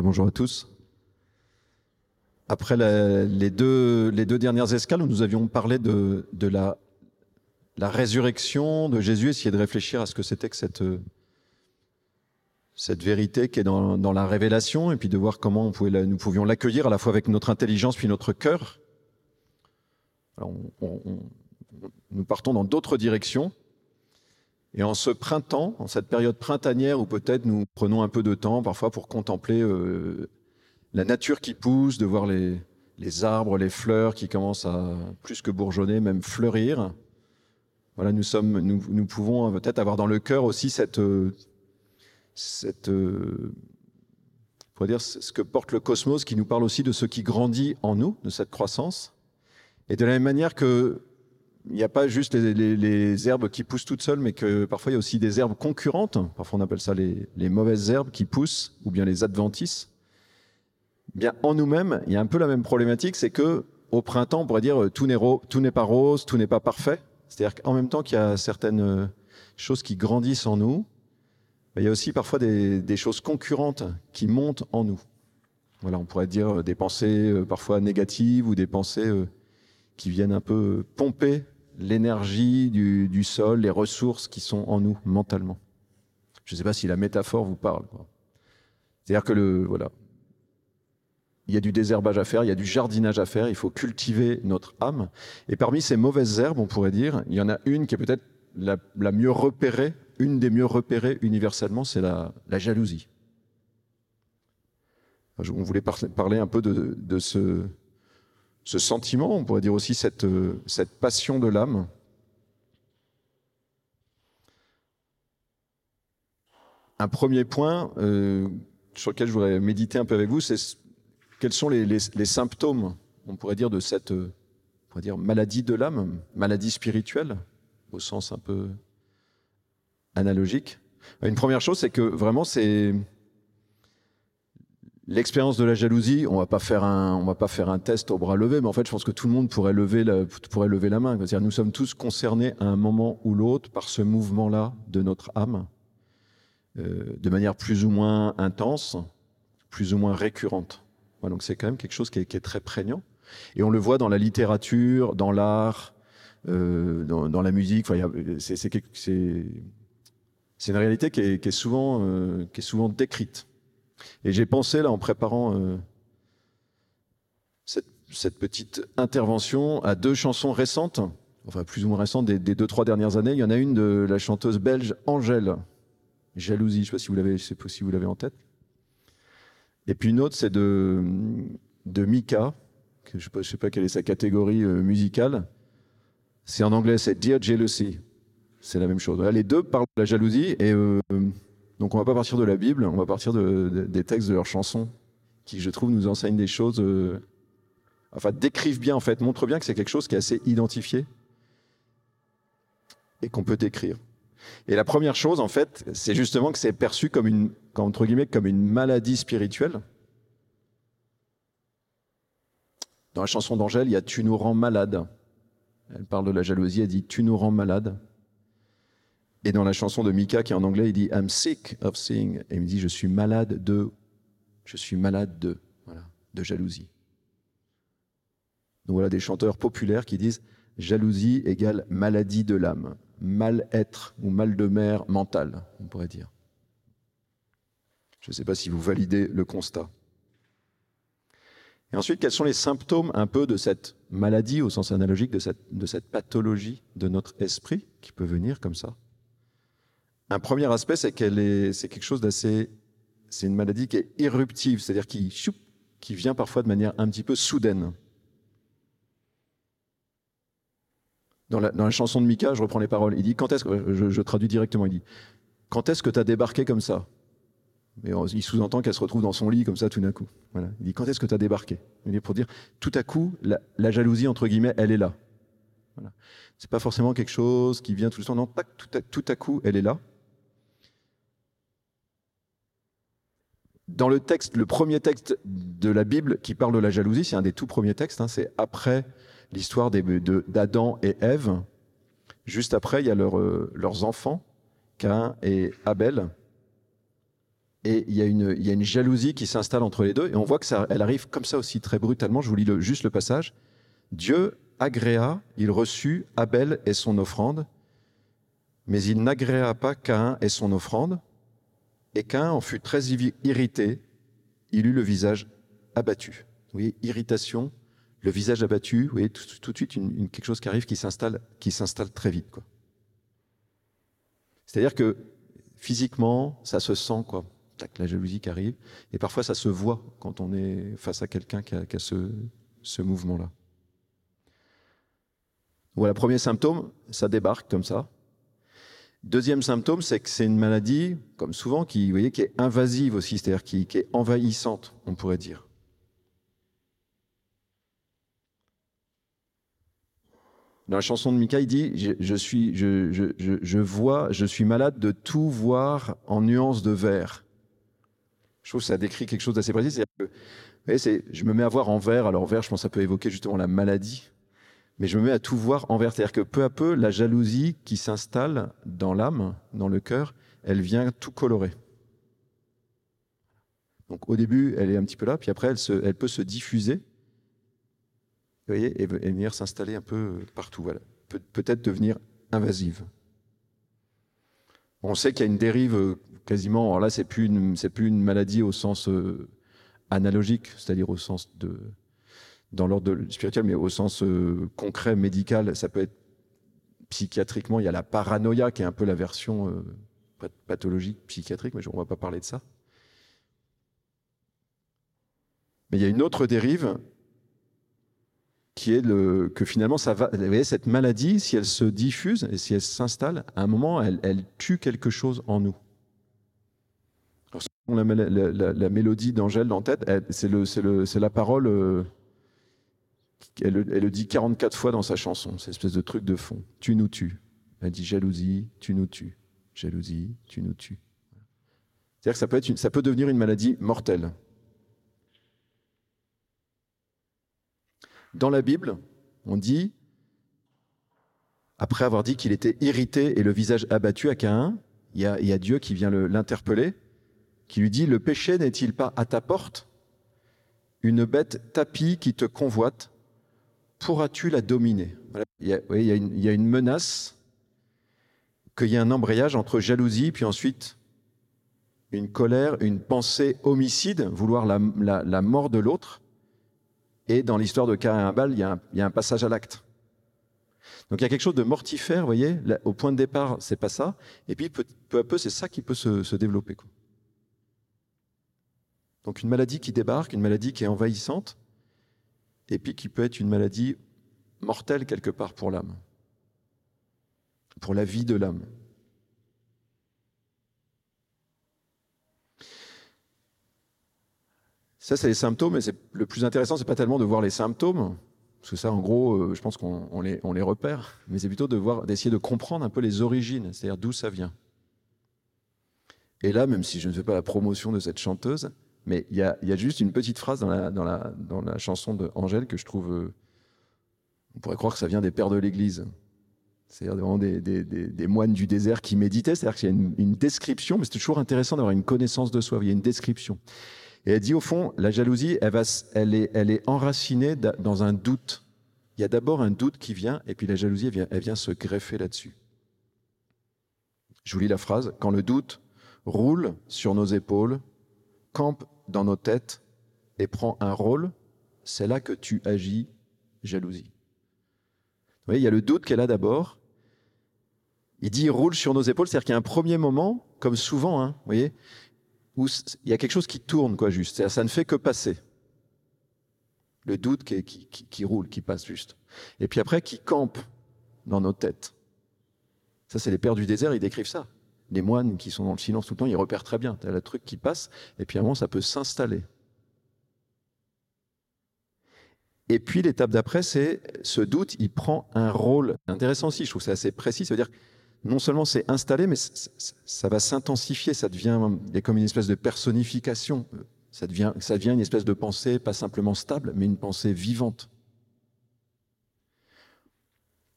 bonjour à tous. Après les, deux, les deux dernières escales où nous avions parlé de, de la, la résurrection de Jésus, essayer de réfléchir à ce que c'était que cette, cette vérité qui est dans, dans, la révélation, et puis de voir comment on pouvait nous pouvions l'accueillir à la fois avec notre intelligence puis notre cœur. nous partons dans d'autres directions. Et en ce printemps, en cette période printanière où peut-être nous prenons un peu de temps parfois pour contempler euh, la nature qui pousse, de voir les, arbres, les fleurs qui commencent à plus que bourgeonner, même fleurir. Voilà, nous sommes, nous, nous pouvons peut-être avoir dans le cœur aussi cette, cette, euh, dire ce que porte le cosmos, qui nous parle aussi de ce qui grandit en nous, de cette croissance. Et de la même manière que il n'y a pas juste les, herbes qui poussent toutes seules, mais que parfois il y a aussi des herbes concurrentes. Parfois on appelle ça les, mauvaises herbes qui poussent, ou bien les adventices. Bien, en nous-mêmes, il y a un peu la même problématique, c'est que au printemps, on pourrait dire tout n'est, tout n'est pas rose, tout n'est pas parfait. C'est-à-dire qu'en même temps qu'il y a certaines choses qui grandissent en nous, ben, il y a aussi parfois des, des, choses concurrentes qui montent en nous. Voilà, on pourrait dire des pensées euh, parfois négatives ou des pensées euh, qui viennent un peu pomper l'énergie du, sol, les ressources qui sont en nous mentalement. Je ne sais pas si la métaphore vous parle. C'est-à-dire que le voilà, il y a du désherbage à faire, il y a du jardinage à faire, il faut cultiver notre âme. Et parmi ces mauvaises herbes, on pourrait dire, il y en a une qui est peut-être la, mieux repérée, une des mieux repérées universellement, c'est la, jalousie. On voulait parler un peu de ce, ce sentiment, on pourrait dire aussi cette, cette passion de l'âme. Un premier point euh, sur lequel je voudrais méditer un peu avec vous, c'est quels sont les, symptômes, on pourrait dire, de cette on pourrait dire, maladie de l'âme, maladie spirituelle, au sens un peu analogique. Une première chose, c'est que vraiment, c'est L'expérience de la jalousie, on va pas faire un, on va pas faire un test au bras levé, mais en fait, je pense que tout le monde pourrait lever la, pourrait lever la main. C'est-à-dire, nous sommes tous concernés à un moment ou l'autre par ce mouvement-là de notre âme, euh, de manière plus ou moins intense, plus ou moins récurrente. Donc c'est quand même quelque chose qui est, très prégnant. Et on le voit dans la littérature, dans l'art, euh, dans, la musique. C'est une réalité qui est souvent, euh, qui est souvent décrite. Et j'ai pensé, là, en préparant euh, cette, petite intervention, à deux chansons récentes, enfin plus ou moins récentes, des, deux, trois dernières années. Il y en a une de la chanteuse belge Angèle, Jalousie, je ne sais pas si vous l'avez, si en tête. Et puis une autre, c'est de, de Mika, je ne sais, sais, pas quelle est sa catégorie euh, musicale. C'est en anglais, c'est Dear Jealousy. C'est la même chose. Les deux parlent de la jalousie et euh, donc on va pas partir de la Bible, on va partir de, de, des textes de leurs chansons, qui je trouve nous enseignent des choses, euh, enfin décrivent bien en fait, montrent bien que c'est quelque chose qui est assez identifié et qu'on peut décrire. Et la première chose en fait, c'est justement que c'est perçu comme une, entre guillemets, comme une maladie spirituelle. Dans la chanson d'Angèle, il y a Tu nous rends malade. Elle parle de la jalousie, elle dit Tu nous rends malade. Et dans la chanson de Mika, qui est en anglais, il dit I'm sick of seeing. Et il me dit Je suis malade de. Je suis malade de. Voilà, de jalousie. Donc voilà des chanteurs populaires qui disent Jalousie égale maladie de l'âme, mal-être ou mal de mer mental, on pourrait dire. Je ne sais pas si vous validez le constat. Et ensuite, quels sont les symptômes un peu de cette maladie, au sens analogique, de cette, de cette pathologie de notre esprit qui peut venir comme ça? Un premier aspect, c'est qu'elle est, c'est quelque chose d'assez, c'est une maladie qui est éruptive, c'est-à-dire qui, vient parfois de manière un petit peu soudaine. Dans la, chanson de Mika, je reprends les paroles. Il dit quand est-ce que je, traduis directement. Il dit quand est-ce que tu as débarqué comme ça? Il sous-entend qu'elle se retrouve dans son lit comme ça tout d'un coup. Il dit quand est-ce que tu as débarqué? Il dit pour dire tout à coup la, jalousie entre guillemets, elle est là. C'est pas forcément quelque chose qui vient tout le temps. Non, tout tout à coup, elle est là. Dans le texte, le premier texte de la Bible qui parle de la jalousie, c'est un des tout premiers textes, hein, c'est après l'histoire d'Adam et Ève. Juste après, il y a euh, leurs enfants, Cain et Abel. et il y, a une, il y a une jalousie qui s'installe entre les deux, et on voit que ça, elle arrive comme ça aussi très brutalement. Je vous lis juste le passage. Dieu agréa, il reçut Abel et son offrande, mais il n'agréa pas Caïn et son offrande, et Caïn en fut très irrité, il eut le visage abattu. Vous irritation, le visage abattu, vous voyez, tout, de suite une, quelque chose qui arrive qui s'installe, qui s'installe très vite. C'est-à-dire que physiquement, ça se sent, quoi. La jalousie qui arrive, et parfois ça se voit quand on est face à quelqu'un qui a, ce, ce mouvement-là. Voilà, premier symptôme, ça débarque comme ça. Deuxième symptôme, c'est que c'est une maladie, comme souvent, qui, vous voyez, qui est invasive aussi, c'est-à-dire qui, est envahissante, on pourrait dire. Dans la chanson de Mika, il dit je, suis, je, vois, je suis malade de tout voir en nuances de vert. Je trouve que ça décrit quelque chose d'assez précis. Que, je me mets à voir en vert. Alors vert, je pense que ça peut évoquer justement la maladie, mais je me mets à tout voir en vert. C'est-à-dire que peu à peu, la jalousie qui s'installe dans l'âme, dans le cœur, elle vient tout colorer. Donc au début, elle est un petit peu là, puis après, elle, peut se diffuser voyez, et, venir s'installer un peu partout. Voilà. peut-être devenir invasive. On sait qu'il y a une dérive euh, quasiment. Alors là, c'est plus plus une maladie au sens euh, analogique, c'est-à-dire au sens de, dans l'ordre spirituel, mais au sens euh, concret médical. Ça peut être psychiatriquement. Il y a la paranoïa qui est un peu la version pathologique psychiatrique, mais on ne va pas parler de ça. Mais il y a une autre dérive qui est que finalement, cette maladie, si elle se diffuse et si elle s'installe, à un moment, elle, tue quelque chose en nous. La, mélodie d'Angèle dans tête, c'est la parole, euh, elle, le dit 44 fois dans sa chanson, cette espèce de truc de fond. Tu nous tues. Elle dit jalousie, tu nous tues. Jalousie, tu nous tues. C'est-à-dire que ça peut, devenir une maladie mortelle. Dans la Bible, on dit, après avoir dit qu'il était irrité et le visage abattu à Caïn, il y a, Dieu qui vient l'interpeller, qui lui dit, le péché n'est-il pas à ta porte? Une bête tapie qui te convoite, pourras-tu la dominer? Il, y a, il, a une, menace qu'il y ait un embrayage entre jalousie, puis ensuite une colère, une pensée homicide, vouloir la mort de l'autre, et dans l'histoire de Cain et il y, a un, il y a un passage à l'acte. Donc il y a quelque chose de mortifère, vous voyez, au point de départ, c'est pas ça, et puis peu, à peu, c'est ça qui peut se, développer. Donc une maladie qui débarque, une maladie qui est envahissante, et puis qui peut être une maladie mortelle quelque part pour l'âme, pour la vie de l'âme. Ça, c'est les symptômes, et le plus intéressant, c'est pas tellement de voir les symptômes, parce que ça, en gros, euh, je pense qu'on les, repère, mais c'est plutôt d'essayer de comprendre un peu les origines, c'est-à-dire d'où ça vient. Et là, même si je ne fais pas la promotion de cette chanteuse, mais il y a, juste une petite phrase dans la, chanson d'Angèle que je trouve. Euh, on pourrait croire que ça vient des pères de l'Église. C'est-à-dire vraiment des, moines du désert qui méditaient. C'est-à-dire qu'il y a une, description, mais c'est toujours intéressant d'avoir une connaissance de soi. Il y a une description. Et elle dit au fond, la jalousie, elle, va, est, enracinée dans un doute. Il y a d'abord un doute qui vient, et puis la jalousie, vient, elle vient se greffer là-dessus. Je vous lis la phrase. Quand le doute roule sur nos épaules, campe dans nos têtes et prend un rôle, c'est là que tu agis jalousie. Vous voyez, il y a le doute qui est là d'abord. Il dit roule sur nos épaules, c'est-à-dire qu'il y a un premier moment, comme souvent, hein, vous voyez, où il y a quelque chose qui tourne, quoi, juste. Ça ne fait que passer. Le doute qui, qui, qui, roule, qui passe juste. Et puis après, qui campe dans nos têtes. Ça, c'est les pères du désert, ils décrivent ça. Les moines qui sont dans le silence tout le temps, ils repèrent très bien. Tu as le truc qui passe, et puis à un moment, ça peut s'installer. Et puis l'étape d'après, c'est ce doute, il prend un rôle intéressant aussi. Je trouve ça assez précis. Ça veut dire non seulement c'est installé, mais ça va s'intensifier, ça devient comme une espèce de personnification. Ça devient, ça devient une espèce de pensée, pas simplement stable, mais une pensée vivante.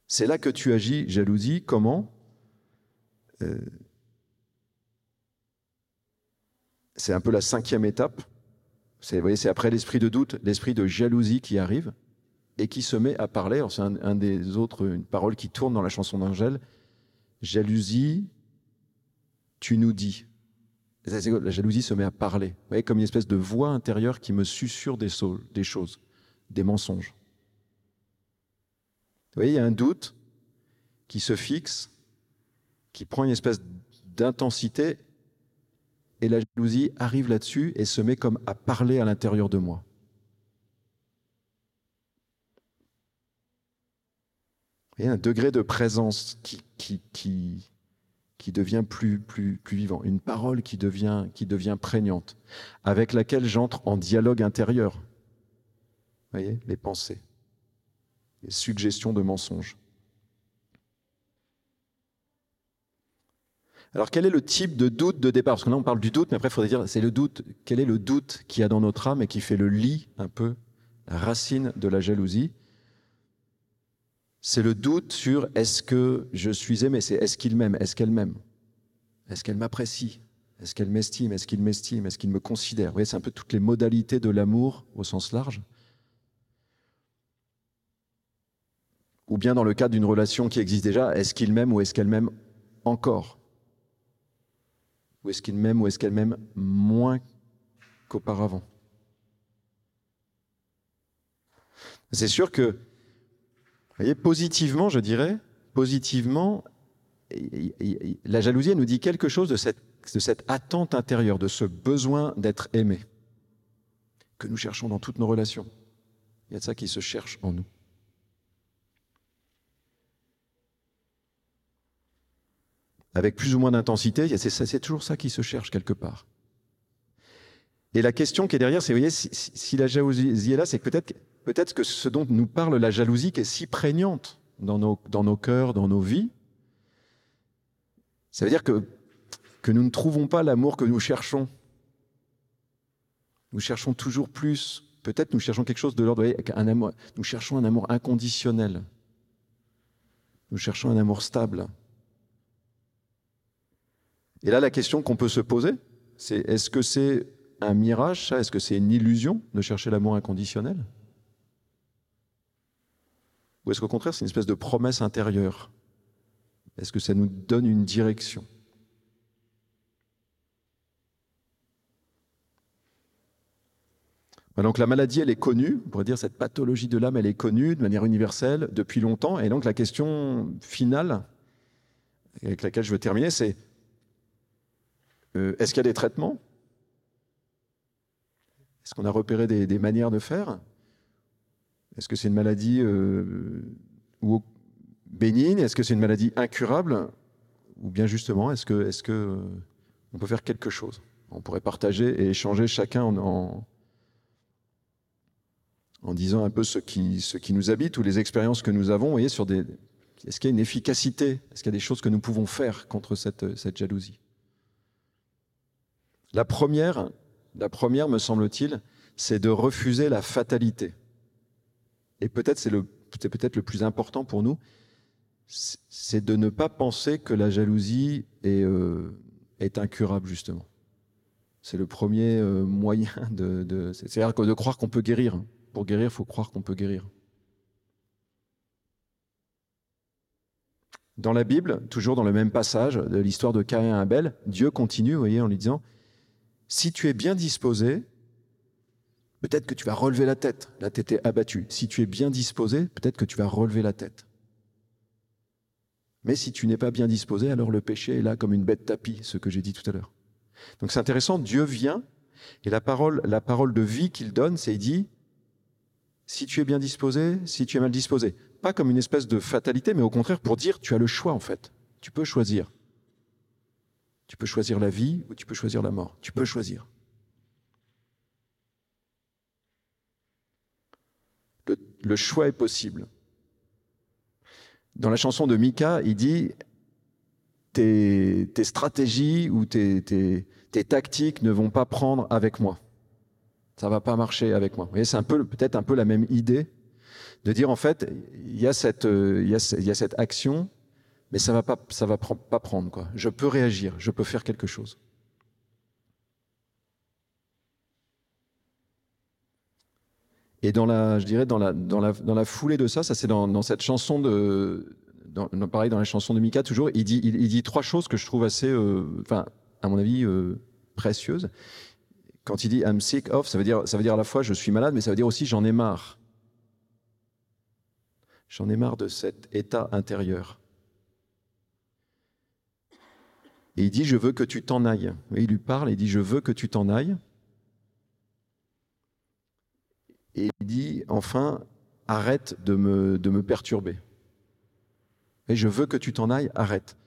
C'est là que tu agis, jalousie. Comment? Euh, c'est un peu la cinquième étape. Vous voyez, c'est après l'esprit de doute, l'esprit de jalousie qui arrive et qui se met à parler. C'est un, des autres, une parole qui tourne dans la chanson d'Angèle. Jalousie, tu nous dis. La jalousie se met à parler. Vous voyez, comme une espèce de voix intérieure qui me susurre des, des choses, des mensonges. Vous voyez, il y a un doute qui se fixe, qui prend une espèce d'intensité, et la jalousie arrive là-dessus et se met comme à parler à l'intérieur de moi. Il y a un degré de présence qui, qui, qui, qui devient plus, plus, plus vivant, une parole qui devient, qui devient prégnante, avec laquelle j'entre en dialogue intérieur. Vous voyez, les pensées, les suggestions de mensonges. Alors quel est le type de doute de départ? Parce que là on parle du doute, mais après il faudrait dire c'est le doute. Quel est le doute qu'il y a dans notre âme et qui fait le lit un peu, la racine de la jalousie? C'est le doute sur est-ce que je suis aimé? C'est est-ce qu'il m'aime? Est-ce qu'elle m'aime? Est-ce qu'elle m'apprécie? Est-ce qu'elle m'estime? Est-ce qu'il m'estime? Est-ce qu'il me considère? Vous voyez, c'est un peu toutes les modalités de l'amour au sens large. Ou bien dans le cadre d'une relation qui existe déjà, est-ce qu'il m'aime ou est-ce qu'elle m'aime encore? Ou est-ce qu'il m'aime ou est-ce qu'elle m'aime moins qu'auparavant? C'est sûr que, vous voyez, positivement, je dirais, positivement, la jalousie nous dit quelque chose de cette attente intérieure, de ce besoin d'être aimé, que nous cherchons dans toutes nos relations. Il y a de ça qui se cherche en nous. Avec plus ou moins d'intensité, c'est toujours ça qui se cherche quelque part. Et la question qui est derrière, c'est, vous voyez, si, la jalousie est là, c'est peut-être peut-être que ce dont nous parle la jalousie, qui est si prégnante dans nos, dans nos cœurs, dans nos vies, ça veut dire que, que nous ne trouvons pas l'amour que nous cherchons. Nous cherchons toujours plus. Peut-être nous cherchons quelque chose de l'ordre, un amour, nous cherchons un amour inconditionnel. Nous cherchons un amour stable. Et là, la question qu'on peut se poser, c'est est-ce que c'est un mirage, ça? Est-ce que c'est une illusion de chercher l'amour inconditionnel? Ou est-ce qu'au contraire, c'est une espèce de promesse intérieure? Est-ce que ça nous donne une direction? Donc la maladie, elle est connue, on pourrait dire cette pathologie de l'âme, elle est connue de manière universelle depuis longtemps. Et donc la question finale avec laquelle je veux terminer, c'est euh, est-ce qu'il y a des traitements? Est-ce qu'on a repéré des, manières de faire? Est-ce que c'est une maladie euh, bénigne? Est-ce que c'est une maladie incurable? Ou bien justement, est-ce que, est euh, peut faire quelque chose? On pourrait partager et échanger chacun en, en, disant un peu ce qui, ce qui nous habite ou les expériences que nous avons. Sur des, est-ce qu'il y a une efficacité? Est-ce qu'il y a des choses que nous pouvons faire contre cette, cette jalousie? La première, la première, me semble-t-il, c'est de refuser la fatalité. Et peut-être c'est le, peut-être le plus important pour nous, c'est de ne pas penser que la jalousie est, euh, incurable justement. C'est le premier euh, moyen de, de c'est-à-dire de croire qu'on peut guérir. Pour guérir, il faut croire qu'on peut guérir. Dans la Bible, toujours dans le même passage de l'histoire de Caïn et Abel, Dieu continue, vous voyez, en lui disant si tu es bien disposé, peut-être que tu vas relever la tête. La tête est abattue. Si tu es bien disposé, peut-être que tu vas relever la tête. Mais si tu n'es pas bien disposé, alors le péché est là comme une bête tapis, ce que j'ai dit tout à l'heure. Donc c'est intéressant, Dieu vient, et la parole, la parole de vie qu'il donne, c'est il dit, si tu es bien disposé, si tu es mal disposé. Pas comme une espèce de fatalité, mais au contraire pour dire, tu as le choix en fait. Tu peux choisir. Tu peux choisir la vie ou tu peux choisir la mort. Tu peux choisir. Le, choix est possible. Dans la chanson de Mika, il dit tes, stratégies ou tes, tactiques ne vont pas prendre avec moi. Ça va pas marcher avec moi. Vous voyez, c'est un peu, peut-être un peu la même idée de dire en fait, il cette, il y a cette action mais ça va pas, ça va pas prendre quoi. Je peux réagir, je peux faire quelque chose. Et dans la, je dirais dans la, dans la, dans la foulée de ça, ça c'est dans, dans, cette chanson de, pareil dans la chanson de Mika toujours, il dit, il, dit trois choses que je trouve assez, euh, enfin à mon avis euh, précieuses. Quand il dit I'm sick of, ça veut dire, ça veut dire à la fois je suis malade, mais ça veut dire aussi j'en ai marre. J'en ai marre de cet état intérieur. Et il dit, je veux que tu t'en ailles. Il lui parle, et il dit, je veux que tu t'en ailles. Et il dit, enfin, arrête de me, de me perturber. Et je veux que tu t'en ailles, arrête.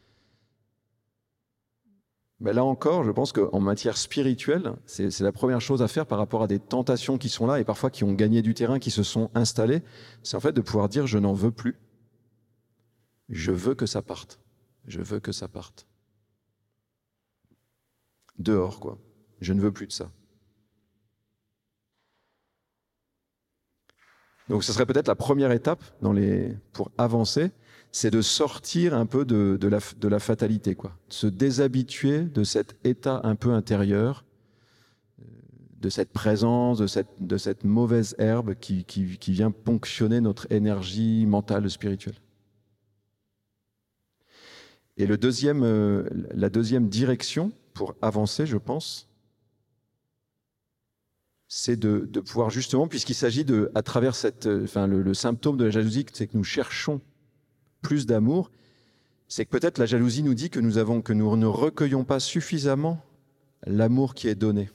Mais là encore, je pense qu'en matière spirituelle, c'est la première chose à faire par rapport à des tentations qui sont là et parfois qui ont gagné du terrain, qui se sont installées. C'est en fait de pouvoir dire je n'en veux plus. Je veux que ça parte. Je veux que ça parte. Dehors, quoi. Je ne veux plus de ça. Donc ce serait peut-être la première étape pour avancer, c'est de sortir un peu de, de, la, de, fatalité, quoi. se déshabituer de cet état un peu intérieur, euh, de cette présence, de cette, de mauvaise herbe qui vient ponctionner notre énergie mentale, spirituelle. Et le deuxième, euh, la deuxième direction pour avancer, je pense, c'est de, pouvoir justement, puisqu'il s'agit de, à travers cette, euh, enfin, le, le symptôme de la jalousie, c'est que nous cherchons plus d'amour, c'est que peut-être la jalousie nous dit que nous, avons, que nous ne recueillons pas suffisamment l'amour qui est donné.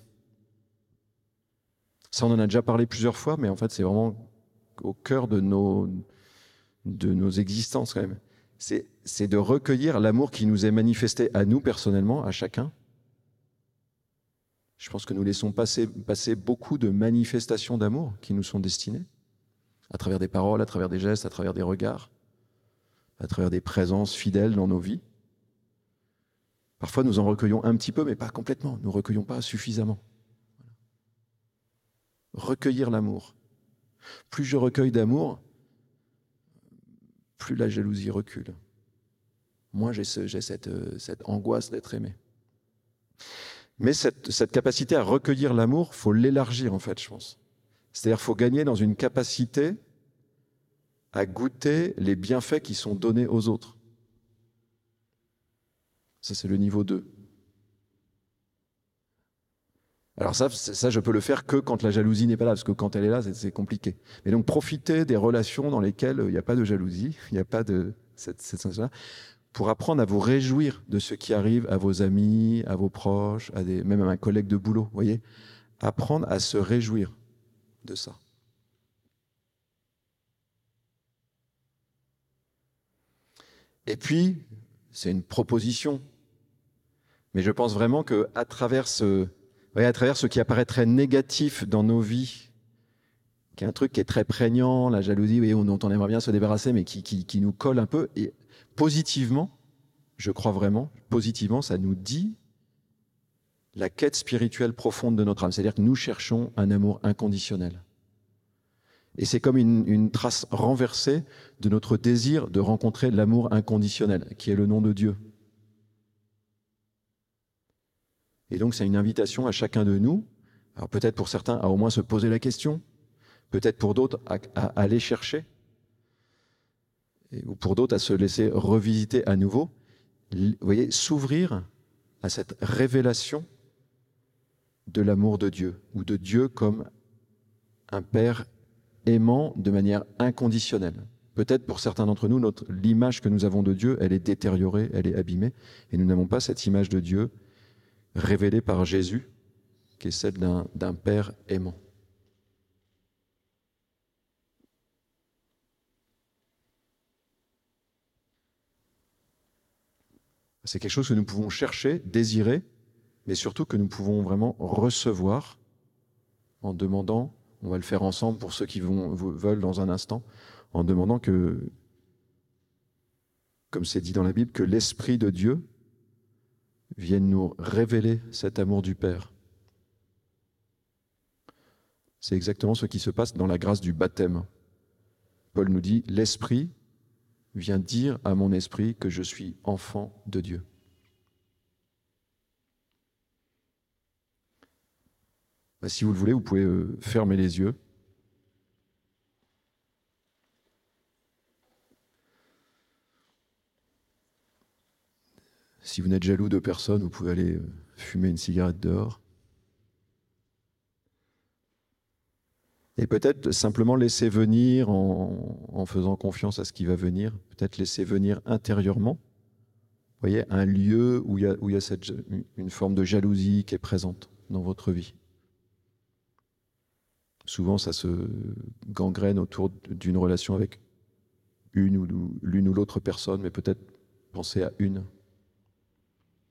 Ça, on en a déjà parlé plusieurs fois, mais en fait, c'est vraiment au cœur de nos, de nos existences quand même. C'est de recueillir l'amour qui nous est manifesté à nous personnellement, à chacun. Je pense que nous laissons passer, beaucoup de manifestations d'amour qui nous sont destinées, à travers des paroles, à travers des gestes, à travers des regards à travers des présences fidèles dans nos vies. Parfois, nous en recueillons un petit peu, mais pas complètement. Nous ne recueillons pas suffisamment. Recueillir l'amour. Plus je recueille d'amour, plus la jalousie recule. Moins j'ai euh, cette, angoisse d'être aimé. Mais cette, capacité à recueillir l'amour, faut l'élargir en fait, je pense. C'est-à-dire, faut gagner dans une capacité à goûter les bienfaits qui sont donnés aux autres. Ça, c'est le niveau 2. Alors ça, ça, je peux le faire que quand la jalousie n'est pas là, parce que quand elle est là, c'est compliqué. Mais donc, profiter des relations dans lesquelles il n'y a pas de jalousie, il n'y a pas de cette, cette sensation-là, pour apprendre à vous réjouir de ce qui arrive à vos amis, à vos proches, à des, même à un collègue de boulot, voyez Apprendre à se réjouir de ça. Et puis, c'est une proposition. Mais je pense vraiment que à travers ce, à travers ce qui apparaît très négatif dans nos vies, qui est un truc qui est très prégnant, la jalousie, oui, dont on aimerait bien se débarrasser, mais qui, qui, qui nous colle un peu, positivement, je crois vraiment, positivement, ça nous dit la quête spirituelle profonde de notre âme. C'est-à-dire que nous cherchons un amour inconditionnel. Et c'est comme une, trace renversée de notre désir de rencontrer l'amour inconditionnel, qui est le nom de Dieu. Et donc c'est une invitation à chacun de nous, alors peut-être pour certains à au moins se poser la question, peut-être pour d'autres à, aller chercher, ou pour d'autres à se laisser revisiter à nouveau. Vous voyez, s'ouvrir à cette révélation de l'amour de Dieu, ou de Dieu comme un Père aimant de manière inconditionnelle. Peut-être pour certains d'entre nous, l'image que nous avons de Dieu, elle est détériorée, elle est abîmée, et nous n'avons pas cette image de Dieu révélée par Jésus, qui est celle d'un Père aimant. C'est quelque chose que nous pouvons chercher, désirer, mais surtout que nous pouvons vraiment recevoir en demandant on va le faire ensemble pour ceux qui vont, veulent dans un instant, en demandant que, comme c'est dit dans la Bible, que l'Esprit de Dieu vienne nous révéler cet amour du Père. C'est exactement ce qui se passe dans la grâce du baptême. Paul nous dit, l'Esprit Viens dire à mon esprit que je suis enfant de Dieu. Bah, si vous le voulez, vous pouvez euh, fermer les yeux. Si vous n'êtes jaloux de personne, vous pouvez aller euh, fumer une cigarette dehors. Et peut-être simplement laisser venir en, faisant confiance à ce qui va venir, peut-être laisser venir intérieurement. Vous voyez, un lieu où il y a, une forme de jalousie qui est présente dans votre vie. Souvent, ça se gangrène autour d'une relation avec une ou l'une ou l'autre personne, mais peut-être penser à une